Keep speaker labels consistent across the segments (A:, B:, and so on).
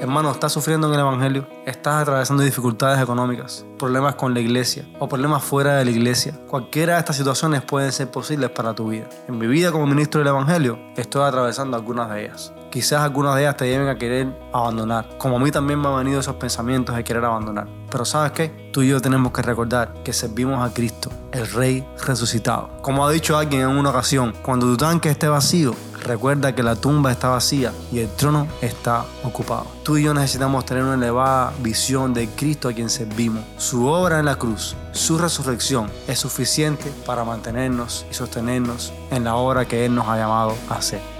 A: Hermano, ¿estás sufriendo en el Evangelio? ¿Estás atravesando dificultades económicas, problemas con la iglesia o problemas fuera de la iglesia? Cualquiera de estas situaciones pueden ser posibles para tu vida. En mi vida como ministro del Evangelio estoy atravesando algunas de ellas. Quizás algunas de ellas te lleven a querer abandonar, como a mí también me han venido esos pensamientos de querer abandonar. Pero ¿sabes qué? Tú y yo tenemos que recordar que servimos a Cristo, el Rey resucitado. Como ha dicho alguien en una ocasión, cuando tu tanque esté vacío, Recuerda que la tumba está vacía y el trono está ocupado. Tú y yo necesitamos tener una elevada visión de Cristo a quien servimos. Su obra en la cruz, su resurrección es suficiente para mantenernos y sostenernos en la obra que Él nos ha llamado a hacer.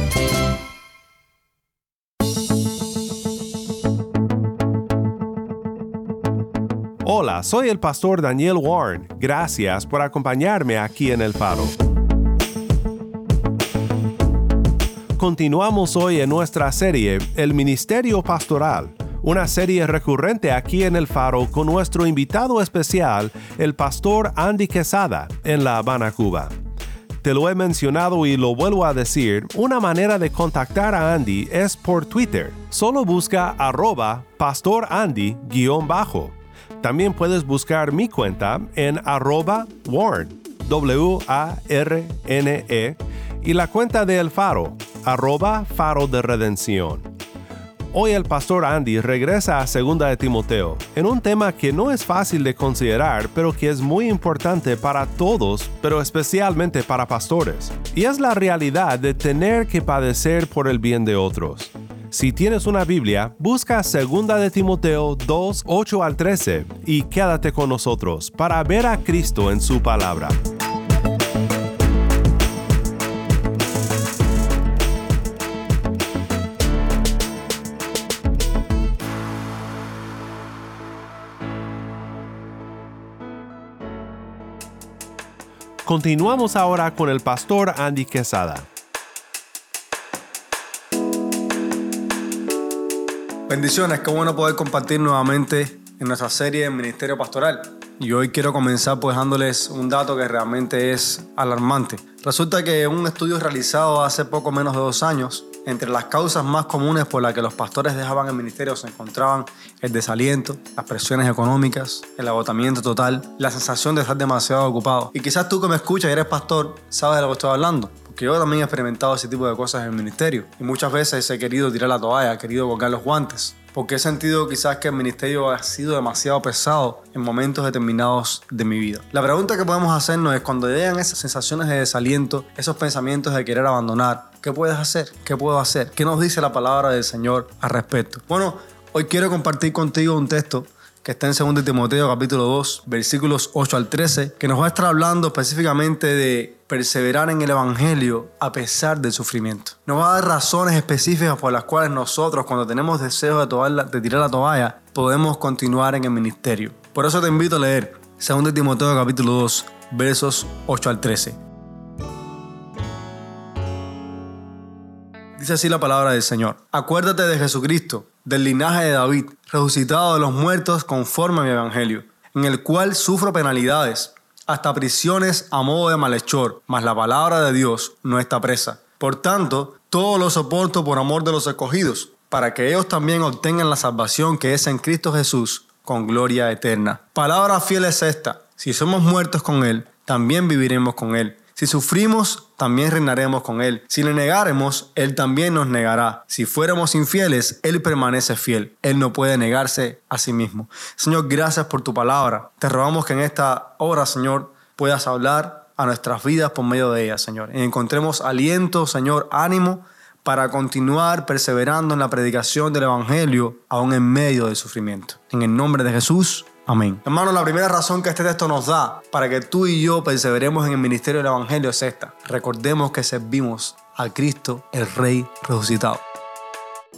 B: Hola, soy el pastor Daniel Warren. Gracias por acompañarme aquí en El Faro. Continuamos hoy en nuestra serie El Ministerio Pastoral, una serie recurrente aquí en El Faro con nuestro invitado especial, el pastor Andy Quesada, en La Habana, Cuba. Te lo he mencionado y lo vuelvo a decir, una manera de contactar a Andy es por Twitter. Solo busca arroba pastorandy-bajo también puedes buscar mi cuenta en arroba warn, W-A-R-N-E, y la cuenta de El Faro, arroba Faro de Redención. Hoy el pastor Andy regresa a Segunda de Timoteo, en un tema que no es fácil de considerar, pero que es muy importante para todos, pero especialmente para pastores. Y es la realidad de tener que padecer por el bien de otros. Si tienes una Biblia, busca 2 de Timoteo 2, 8 al 13 y quédate con nosotros para ver a Cristo en su palabra. Continuamos ahora con el pastor Andy Quesada.
A: Bendiciones, qué bueno poder compartir nuevamente en nuestra serie en Ministerio Pastoral. Y hoy quiero comenzar pues dándoles un dato que realmente es alarmante. Resulta que un estudio realizado hace poco menos de dos años, entre las causas más comunes por las que los pastores dejaban el ministerio se encontraban el desaliento, las presiones económicas, el agotamiento total, la sensación de estar demasiado ocupado. Y quizás tú que me escuchas y eres pastor, sabes de lo que estoy hablando porque yo también he experimentado ese tipo de cosas en el ministerio. Y muchas veces he querido tirar la toalla, he querido colgar los guantes. Porque he sentido quizás que el ministerio ha sido demasiado pesado en momentos determinados de mi vida. La pregunta que podemos hacernos es cuando llegan esas sensaciones de desaliento, esos pensamientos de querer abandonar, ¿qué puedes hacer? ¿Qué puedo hacer? ¿Qué nos dice la palabra del Señor al respecto? Bueno, hoy quiero compartir contigo un texto que está en 2 Timoteo capítulo 2, versículos 8 al 13, que nos va a estar hablando específicamente de perseverar en el Evangelio a pesar del sufrimiento. Nos va a dar razones específicas por las cuales nosotros, cuando tenemos deseo de, tirar la toalla, podemos continuar en el ministerio. Por eso te invito a leer 2 Timoteo capítulo 2, versos 8 al 13. Dice así la palabra del Señor. Acuérdate de Jesucristo, del linaje de David, resucitado de los muertos conforme a mi evangelio, en el cual sufro penalidades, hasta prisiones a modo de malhechor, mas la palabra de Dios no está presa. Por tanto, todo lo soporto por amor de los escogidos, para que ellos también obtengan la salvación que es en Cristo Jesús, con gloria eterna. Palabra fiel es esta, si somos muertos con Él, también viviremos con Él. Si sufrimos, también reinaremos con Él. Si le negáremos, Él también nos negará. Si fuéramos infieles, Él permanece fiel. Él no puede negarse a sí mismo. Señor, gracias por tu palabra. Te rogamos que en esta hora, Señor, puedas hablar a nuestras vidas por medio de ella, Señor. Y encontremos aliento, Señor, ánimo para continuar perseverando en la predicación del Evangelio aún en medio del sufrimiento. En el nombre de Jesús. Amén. Hermano, la primera razón que este texto nos da para que tú y yo perseveremos en el ministerio del Evangelio es esta. Recordemos que servimos a Cristo, el Rey resucitado.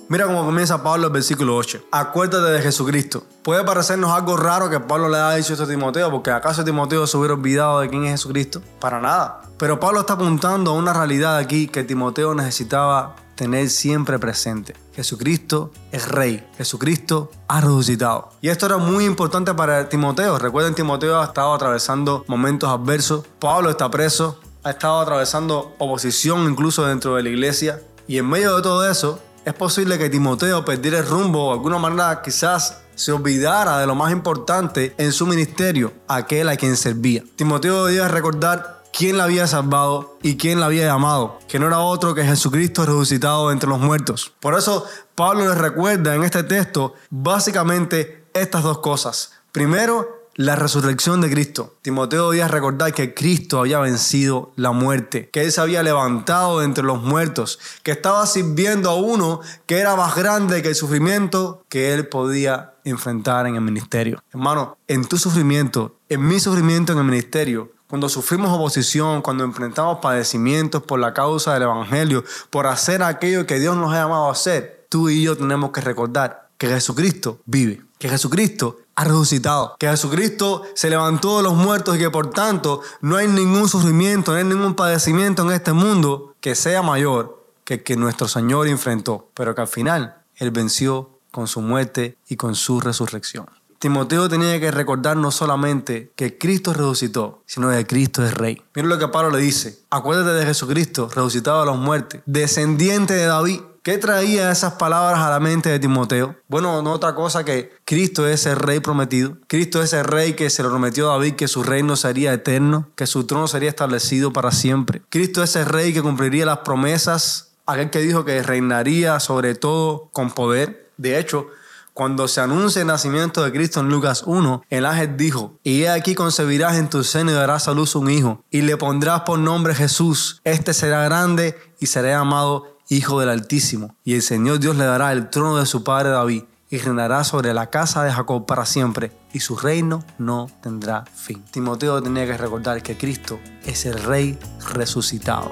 A: Mira cómo comienza Pablo el versículo 8. Acuérdate de Jesucristo. Puede parecernos algo raro que Pablo le haya dicho esto a Timoteo, porque acaso Timoteo se hubiera olvidado de quién es Jesucristo. Para nada. Pero Pablo está apuntando a una realidad aquí que Timoteo necesitaba tener siempre presente. Jesucristo es Rey. Jesucristo ha resucitado. Y esto era muy importante para Timoteo. Recuerden, Timoteo ha estado atravesando momentos adversos. Pablo está preso. Ha estado atravesando oposición incluso dentro de la iglesia. Y en medio de todo eso, es posible que Timoteo perdiera el rumbo de alguna manera quizás se olvidara de lo más importante en su ministerio, aquel a quien servía. Timoteo debía recordar quién la había salvado y quién la había llamado, que no era otro que Jesucristo resucitado entre los muertos. Por eso Pablo les recuerda en este texto básicamente estas dos cosas. Primero, la resurrección de Cristo. Timoteo debía recordar que Cristo había vencido la muerte, que Él se había levantado entre los muertos, que estaba sirviendo a uno que era más grande que el sufrimiento que Él podía enfrentar en el ministerio. Hermano, en tu sufrimiento, en mi sufrimiento en el ministerio, cuando sufrimos oposición, cuando enfrentamos padecimientos por la causa del Evangelio, por hacer aquello que Dios nos ha llamado a hacer, tú y yo tenemos que recordar que Jesucristo vive, que Jesucristo ha resucitado, que Jesucristo se levantó de los muertos y que por tanto no hay ningún sufrimiento, no hay ningún padecimiento en este mundo que sea mayor que el que nuestro Señor enfrentó, pero que al final Él venció con su muerte y con su resurrección. Timoteo tenía que recordar no solamente que Cristo resucitó, sino que Cristo es Rey. Mira lo que Pablo le dice. Acuérdate de Jesucristo, resucitado a los muertos, descendiente de David. ¿Qué traía esas palabras a la mente de Timoteo? Bueno, no otra cosa que Cristo es el rey prometido. Cristo es el rey que se lo prometió a David que su reino sería eterno, que su trono sería establecido para siempre. Cristo es el rey que cumpliría las promesas, aquel que dijo que reinaría sobre todo con poder. De hecho, cuando se anuncia el nacimiento de Cristo en Lucas 1, el ángel dijo, y he aquí concebirás en tu seno y darás a luz un hijo, y le pondrás por nombre Jesús. Este será grande y será llamado Hijo del Altísimo. Y el Señor Dios le dará el trono de su padre David, y reinará sobre la casa de Jacob para siempre, y su reino no tendrá fin. Timoteo tenía que recordar que Cristo es el Rey resucitado.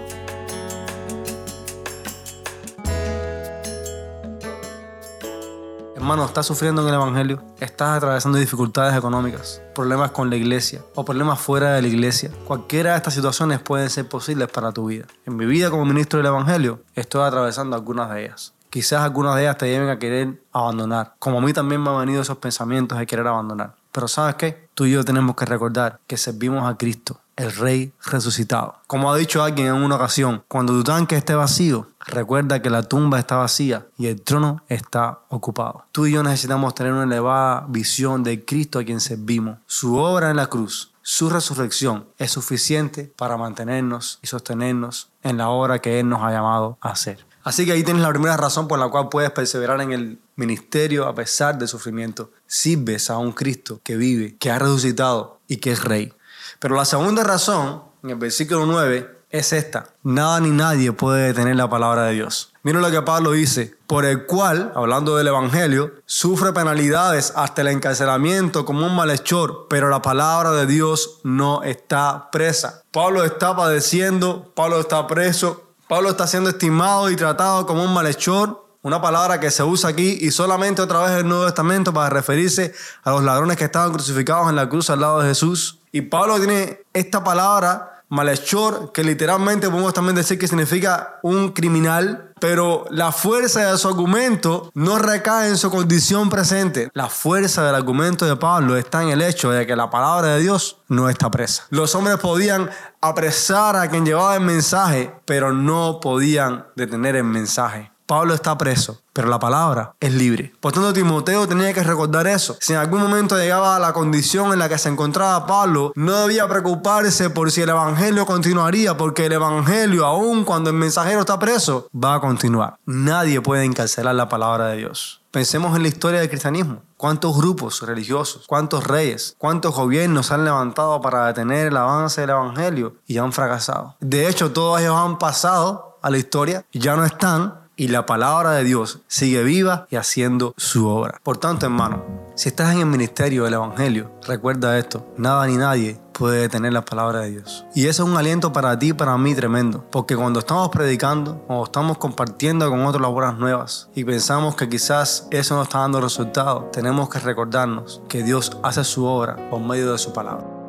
A: Hermano, estás sufriendo en el Evangelio, estás atravesando dificultades económicas, problemas con la iglesia o problemas fuera de la iglesia. Cualquiera de estas situaciones pueden ser posibles para tu vida. En mi vida como ministro del Evangelio, estoy atravesando algunas de ellas. Quizás algunas de ellas te lleven a querer abandonar, como a mí también me han venido esos pensamientos de querer abandonar. Pero ¿sabes qué? Tú y yo tenemos que recordar que servimos a Cristo, el Rey resucitado. Como ha dicho alguien en una ocasión, cuando tu tanque esté vacío, recuerda que la tumba está vacía y el trono está ocupado. Tú y yo necesitamos tener una elevada visión de Cristo a quien servimos. Su obra en la cruz, su resurrección es suficiente para mantenernos y sostenernos en la obra que Él nos ha llamado a hacer. Así que ahí tienes la primera razón por la cual puedes perseverar en el ministerio a pesar del sufrimiento. Sirves a un Cristo que vive, que ha resucitado y que es rey. Pero la segunda razón, en el versículo 9, es esta. Nada ni nadie puede detener la palabra de Dios. Miren lo que Pablo dice, por el cual, hablando del Evangelio, sufre penalidades hasta el encarcelamiento como un malhechor, pero la palabra de Dios no está presa. Pablo está padeciendo, Pablo está preso, Pablo está siendo estimado y tratado como un malhechor, una palabra que se usa aquí y solamente otra vez en el Nuevo Testamento para referirse a los ladrones que estaban crucificados en la cruz al lado de Jesús. Y Pablo tiene esta palabra malhechor, que literalmente podemos también decir que significa un criminal, pero la fuerza de su argumento no recae en su condición presente. La fuerza del argumento de Pablo está en el hecho de que la palabra de Dios no está presa. Los hombres podían apresar a quien llevaba el mensaje, pero no podían detener el mensaje. Pablo está preso, pero la palabra es libre. Por tanto, Timoteo tenía que recordar eso. Si en algún momento llegaba a la condición en la que se encontraba Pablo, no debía preocuparse por si el evangelio continuaría, porque el evangelio, aun cuando el mensajero está preso, va a continuar. Nadie puede encarcelar la palabra de Dios. Pensemos en la historia del cristianismo. ¿Cuántos grupos religiosos, cuántos reyes, cuántos gobiernos han levantado para detener el avance del Evangelio y han fracasado? De hecho, todos ellos han pasado a la historia y ya no están y la palabra de Dios sigue viva y haciendo su obra. Por tanto, hermano, si estás en el ministerio del Evangelio, recuerda esto, nada ni nadie puede detener la palabra de Dios. Y eso es un aliento para ti y para mí tremendo, porque cuando estamos predicando o estamos compartiendo con otros las buenas nuevas y pensamos que quizás eso no está dando resultado, tenemos que recordarnos que Dios hace su obra por medio de su palabra.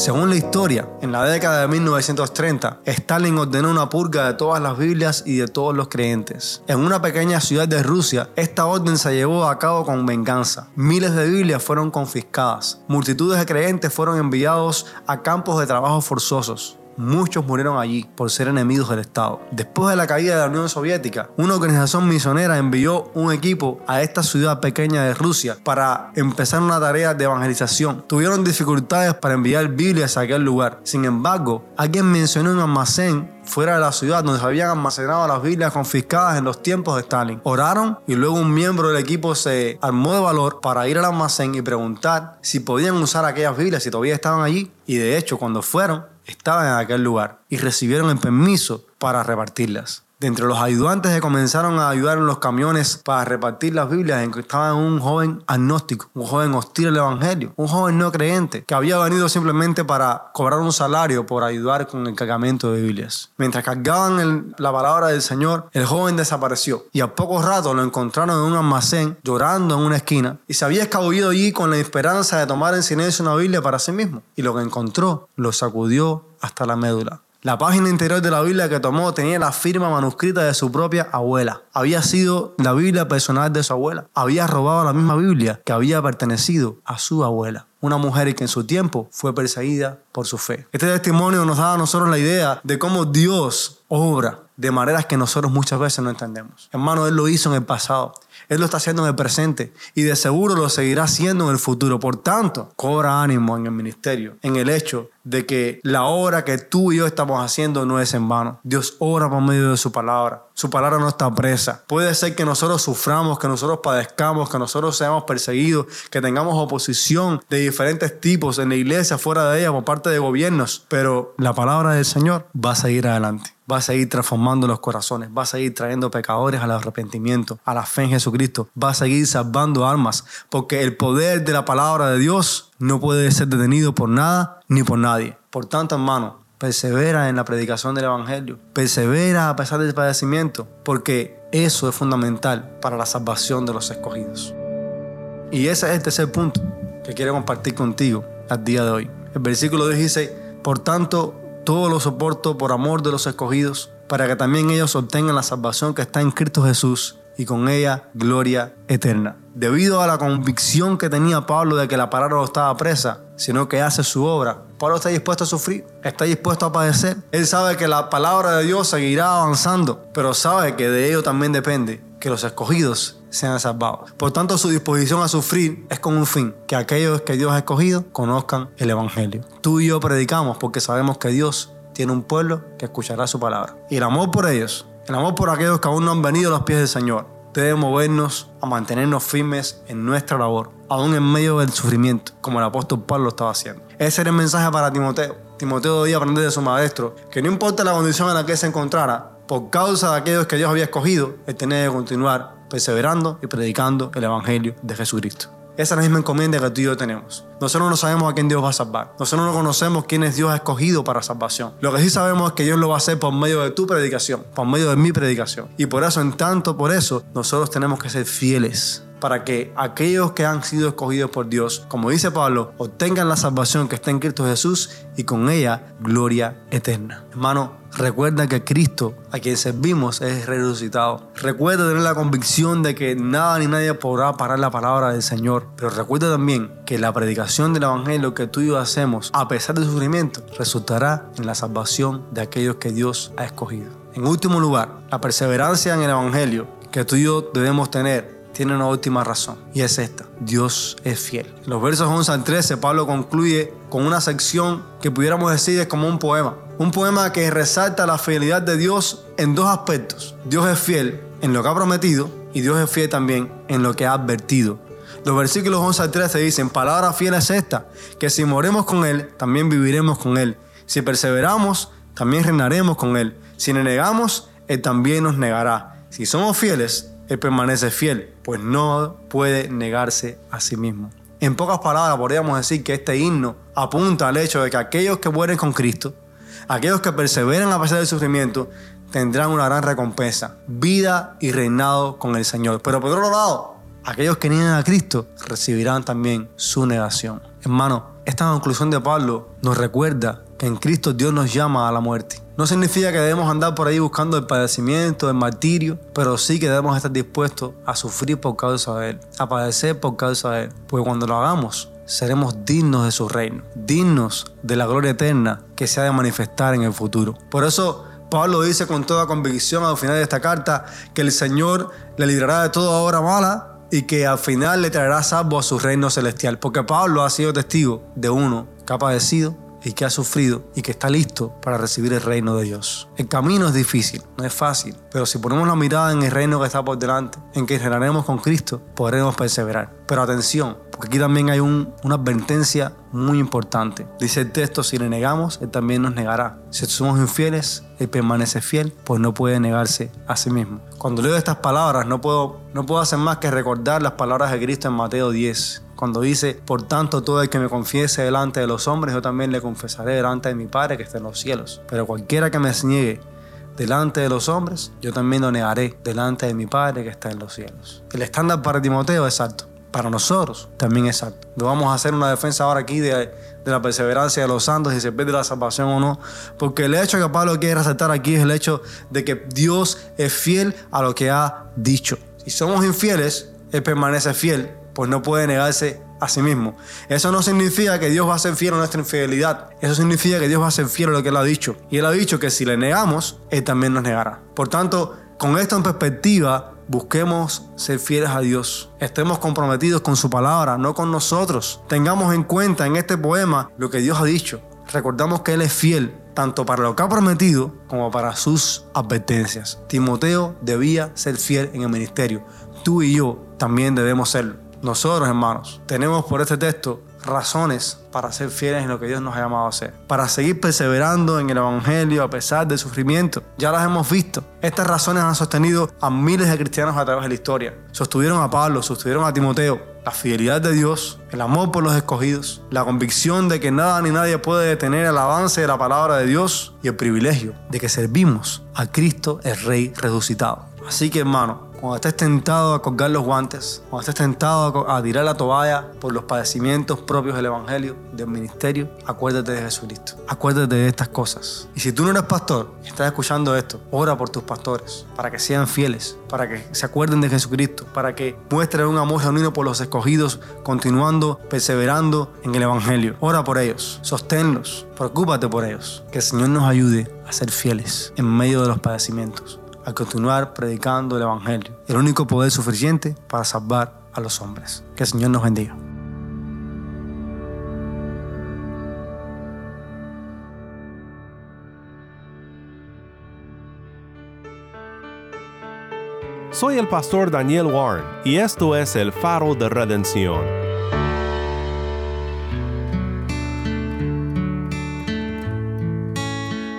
A: Según la historia, en la década de 1930, Stalin ordenó una purga de todas las Biblias y de todos los creyentes. En una pequeña ciudad de Rusia, esta orden se llevó a cabo con venganza. Miles de Biblias fueron confiscadas. Multitudes de creyentes fueron enviados a campos de trabajo forzosos muchos murieron allí por ser enemigos del Estado. Después de la caída de la Unión Soviética, una organización misionera envió un equipo a esta ciudad pequeña de Rusia para empezar una tarea de evangelización. Tuvieron dificultades para enviar Biblias a aquel lugar. Sin embargo, alguien mencionó un almacén fuera de la ciudad donde se habían almacenado las Biblias confiscadas en los tiempos de Stalin. Oraron y luego un miembro del equipo se armó de valor para ir al almacén y preguntar si podían usar aquellas Biblias, si todavía estaban allí. Y de hecho, cuando fueron, estaban en aquel lugar y recibieron el permiso para repartirlas. De entre los ayudantes que comenzaron a ayudar en los camiones para repartir las Biblias, estaba un joven agnóstico, un joven hostil al Evangelio, un joven no creyente, que había venido simplemente para cobrar un salario por ayudar con el cargamento de Biblias. Mientras cargaban la palabra del Señor, el joven desapareció y a poco rato lo encontraron en un almacén llorando en una esquina y se había escabullido allí con la esperanza de tomar en silencio una Biblia para sí mismo. Y lo que encontró lo sacudió hasta la médula. La página interior de la Biblia que tomó tenía la firma manuscrita de su propia abuela. Había sido la Biblia personal de su abuela. Había robado la misma Biblia que había pertenecido a su abuela. Una mujer que en su tiempo fue perseguida por su fe. Este testimonio nos da a nosotros la idea de cómo Dios obra de maneras que nosotros muchas veces no entendemos. Hermano, Él lo hizo en el pasado. Él lo está haciendo en el presente y de seguro lo seguirá haciendo en el futuro. Por tanto, cobra ánimo en el ministerio, en el hecho de que la obra que tú y yo estamos haciendo no es en vano. Dios obra por medio de su palabra. Su palabra no está presa. Puede ser que nosotros suframos, que nosotros padezcamos, que nosotros seamos perseguidos, que tengamos oposición de diferentes tipos en la iglesia, fuera de ella, por parte de gobiernos, pero la palabra del Señor va a seguir adelante va a seguir transformando los corazones, va a seguir trayendo pecadores al arrepentimiento, a la fe en Jesucristo, va a seguir salvando almas, porque el poder de la palabra de Dios no puede ser detenido por nada ni por nadie. Por tanto, hermano, persevera en la predicación del Evangelio, persevera a pesar del padecimiento, porque eso es fundamental para la salvación de los escogidos. Y ese es el tercer punto que quiero compartir contigo al día de hoy. El versículo dice, por tanto, todo lo soporto por amor de los escogidos, para que también ellos obtengan la salvación que está en Cristo Jesús y con ella gloria eterna. Debido a la convicción que tenía Pablo de que la palabra no estaba presa, sino que hace su obra, Pablo está dispuesto a sufrir, está dispuesto a padecer. Él sabe que la palabra de Dios seguirá avanzando, pero sabe que de ello también depende que los escogidos sean salvados. Por tanto, su disposición a sufrir es con un fin, que aquellos que Dios ha escogido conozcan el Evangelio. Tú y yo predicamos porque sabemos que Dios tiene un pueblo que escuchará su palabra. Y el amor por ellos el amor por aquellos que aún no han venido a los pies del Señor debe movernos a mantenernos firmes en nuestra labor, aún en medio del sufrimiento, como el apóstol Pablo lo estaba haciendo. Ese era el mensaje para Timoteo. Timoteo debía aprender de su maestro que no importa la condición en la que se encontrara, por causa de aquellos que Dios había escogido, él tenía que continuar perseverando y predicando el Evangelio de Jesucristo. Esa es la misma encomienda que tú y yo tenemos. Nosotros no sabemos a quién Dios va a salvar. Nosotros no conocemos quién es Dios escogido para salvación. Lo que sí sabemos es que Dios lo va a hacer por medio de tu predicación, por medio de mi predicación. Y por eso, en tanto por eso, nosotros tenemos que ser fieles para que aquellos que han sido escogidos por Dios, como dice Pablo, obtengan la salvación que está en Cristo Jesús y con ella gloria eterna. Hermano, recuerda que Cristo, a quien servimos, es resucitado. Recuerda tener la convicción de que nada ni nadie podrá parar la palabra del Señor. Pero recuerda también que la predicación del Evangelio que tú y yo hacemos, a pesar del sufrimiento, resultará en la salvación de aquellos que Dios ha escogido. En último lugar, la perseverancia en el Evangelio que tú y yo debemos tener tiene una última razón y es esta. Dios es fiel. En los versos 11 al 13 Pablo concluye con una sección que pudiéramos decir es como un poema. Un poema que resalta la fidelidad de Dios en dos aspectos. Dios es fiel en lo que ha prometido y Dios es fiel también en lo que ha advertido. Los versículos 11 al 13 dicen, palabra fiel es esta, que si moremos con Él, también viviremos con Él. Si perseveramos, también reinaremos con Él. Si le negamos, Él también nos negará. Si somos fieles, Él permanece fiel, pues no puede negarse a sí mismo. En pocas palabras, podríamos decir que este himno apunta al hecho de que aquellos que mueren con Cristo, aquellos que perseveran a pesar del sufrimiento, tendrán una gran recompensa, vida y reinado con el Señor. Pero por otro lado, aquellos que niegan a Cristo recibirán también su negación. Hermano, esta conclusión de Pablo nos recuerda que en Cristo Dios nos llama a la muerte. No significa que debemos andar por ahí buscando el padecimiento, el martirio, pero sí que debemos estar dispuestos a sufrir por causa de Él, a padecer por causa de Él. Porque cuando lo hagamos, seremos dignos de su reino, dignos de la gloria eterna que se ha de manifestar en el futuro. Por eso Pablo dice con toda convicción al final de esta carta que el Señor le librará de toda obra mala y que al final le traerá salvo a su reino celestial. Porque Pablo ha sido testigo de uno que ha padecido y que ha sufrido y que está listo para recibir el reino de Dios. El camino es difícil, no es fácil, pero si ponemos la mirada en el reino que está por delante, en que reinaremos con Cristo, podremos perseverar. Pero atención, porque aquí también hay una advertencia muy importante. Dice el texto, si le negamos, Él también nos negará. Si somos infieles, Él permanece fiel, pues no puede negarse a sí mismo. Cuando leo estas palabras, no puedo, no puedo hacer más que recordar las palabras de Cristo en Mateo 10, cuando dice, por tanto, todo el que me confiese delante de los hombres, yo también le confesaré delante de mi Padre que está en los cielos. Pero cualquiera que me niegue delante de los hombres, yo también lo negaré delante de mi Padre que está en los cielos. El estándar para Timoteo es alto. Para nosotros también es alto. No vamos a hacer una defensa ahora aquí de, la perseverancia de los santos y se pierde la salvación o no. Porque el hecho que Pablo quiere resaltar aquí es el hecho de que Dios es fiel a lo que ha dicho. Si somos infieles, Él permanece fiel, pues no puede negarse a sí mismo. Eso no significa que Dios va a ser fiel a nuestra infidelidad. Eso significa que Dios va a ser fiel a lo que Él ha dicho. Y Él ha dicho que si le negamos, Él también nos negará. Por tanto, con esto en perspectiva, busquemos ser fieles a Dios. Estemos comprometidos con su palabra, no con nosotros. Tengamos en cuenta en este poema lo que Dios ha dicho. Recordamos que Él es fiel tanto para lo que ha prometido como para sus advertencias. Timoteo debía ser fiel en el ministerio. Tú y yo también debemos serlo. Nosotros, hermanos, tenemos por este texto razones para ser fieles en lo que Dios nos ha llamado a hacer, para seguir perseverando en el Evangelio a pesar del sufrimiento. Ya las hemos visto. Estas razones han sostenido a miles de cristianos a través de la historia. Sostuvieron a Pablo, sostuvieron a Timoteo. La fidelidad de Dios, el amor por los escogidos, la convicción de que nada ni nadie puede detener el avance de la palabra de Dios y el privilegio de que servimos a Cristo el Rey resucitado. Así que hermano, cuando estés tentado a colgar los guantes, cuando estés tentado a tirar la toalla por los padecimientos propios del Evangelio, del ministerio, acuérdate de Jesucristo. Acuérdate de estas cosas. Y si tú no eres pastor y estás escuchando esto, ora por tus pastores, para que sean fieles, para que se acuerden de Jesucristo, para que muestren un amor genuino por los escogidos, continuando, perseverando en el Evangelio. Ora por ellos, sosténlos, preocúpate por ellos. Que el Señor nos ayude a ser fieles en medio de los padecimientos a continuar predicando el Evangelio, el único poder suficiente para salvar a los hombres. Que el Señor nos bendiga.
B: Soy el pastor Daniel Warren y esto es el faro de redención.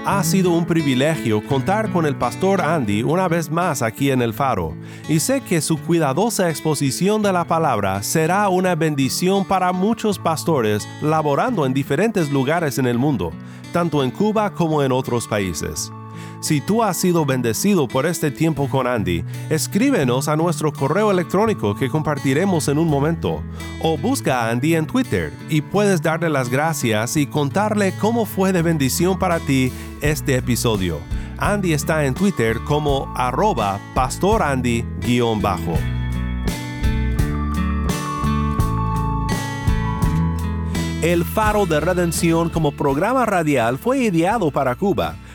B: Ha sido un privilegio contar con el pastor Andy una vez más aquí en el faro, y sé que su cuidadosa exposición de la palabra será una bendición para muchos pastores laborando en diferentes lugares en el mundo, tanto en Cuba como en otros países. Si tú has sido bendecido por este tiempo con Andy, escríbenos a nuestro correo electrónico que compartiremos en un momento, o busca a Andy en Twitter y puedes darle las gracias y contarle cómo fue de bendición para ti este episodio. Andy está en Twitter como arroba pastorandy-bajo. El Faro de Redención como programa radial fue ideado para Cuba,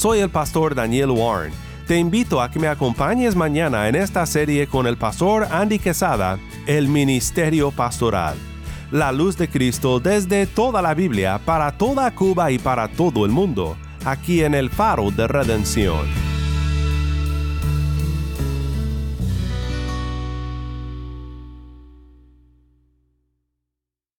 B: Soy el pastor Daniel Warren. Te invito a que me acompañes mañana en esta serie con el pastor Andy Quesada, El Ministerio Pastoral. La luz de Cristo desde toda la Biblia para toda Cuba y para todo el mundo, aquí en el Faro de Redención.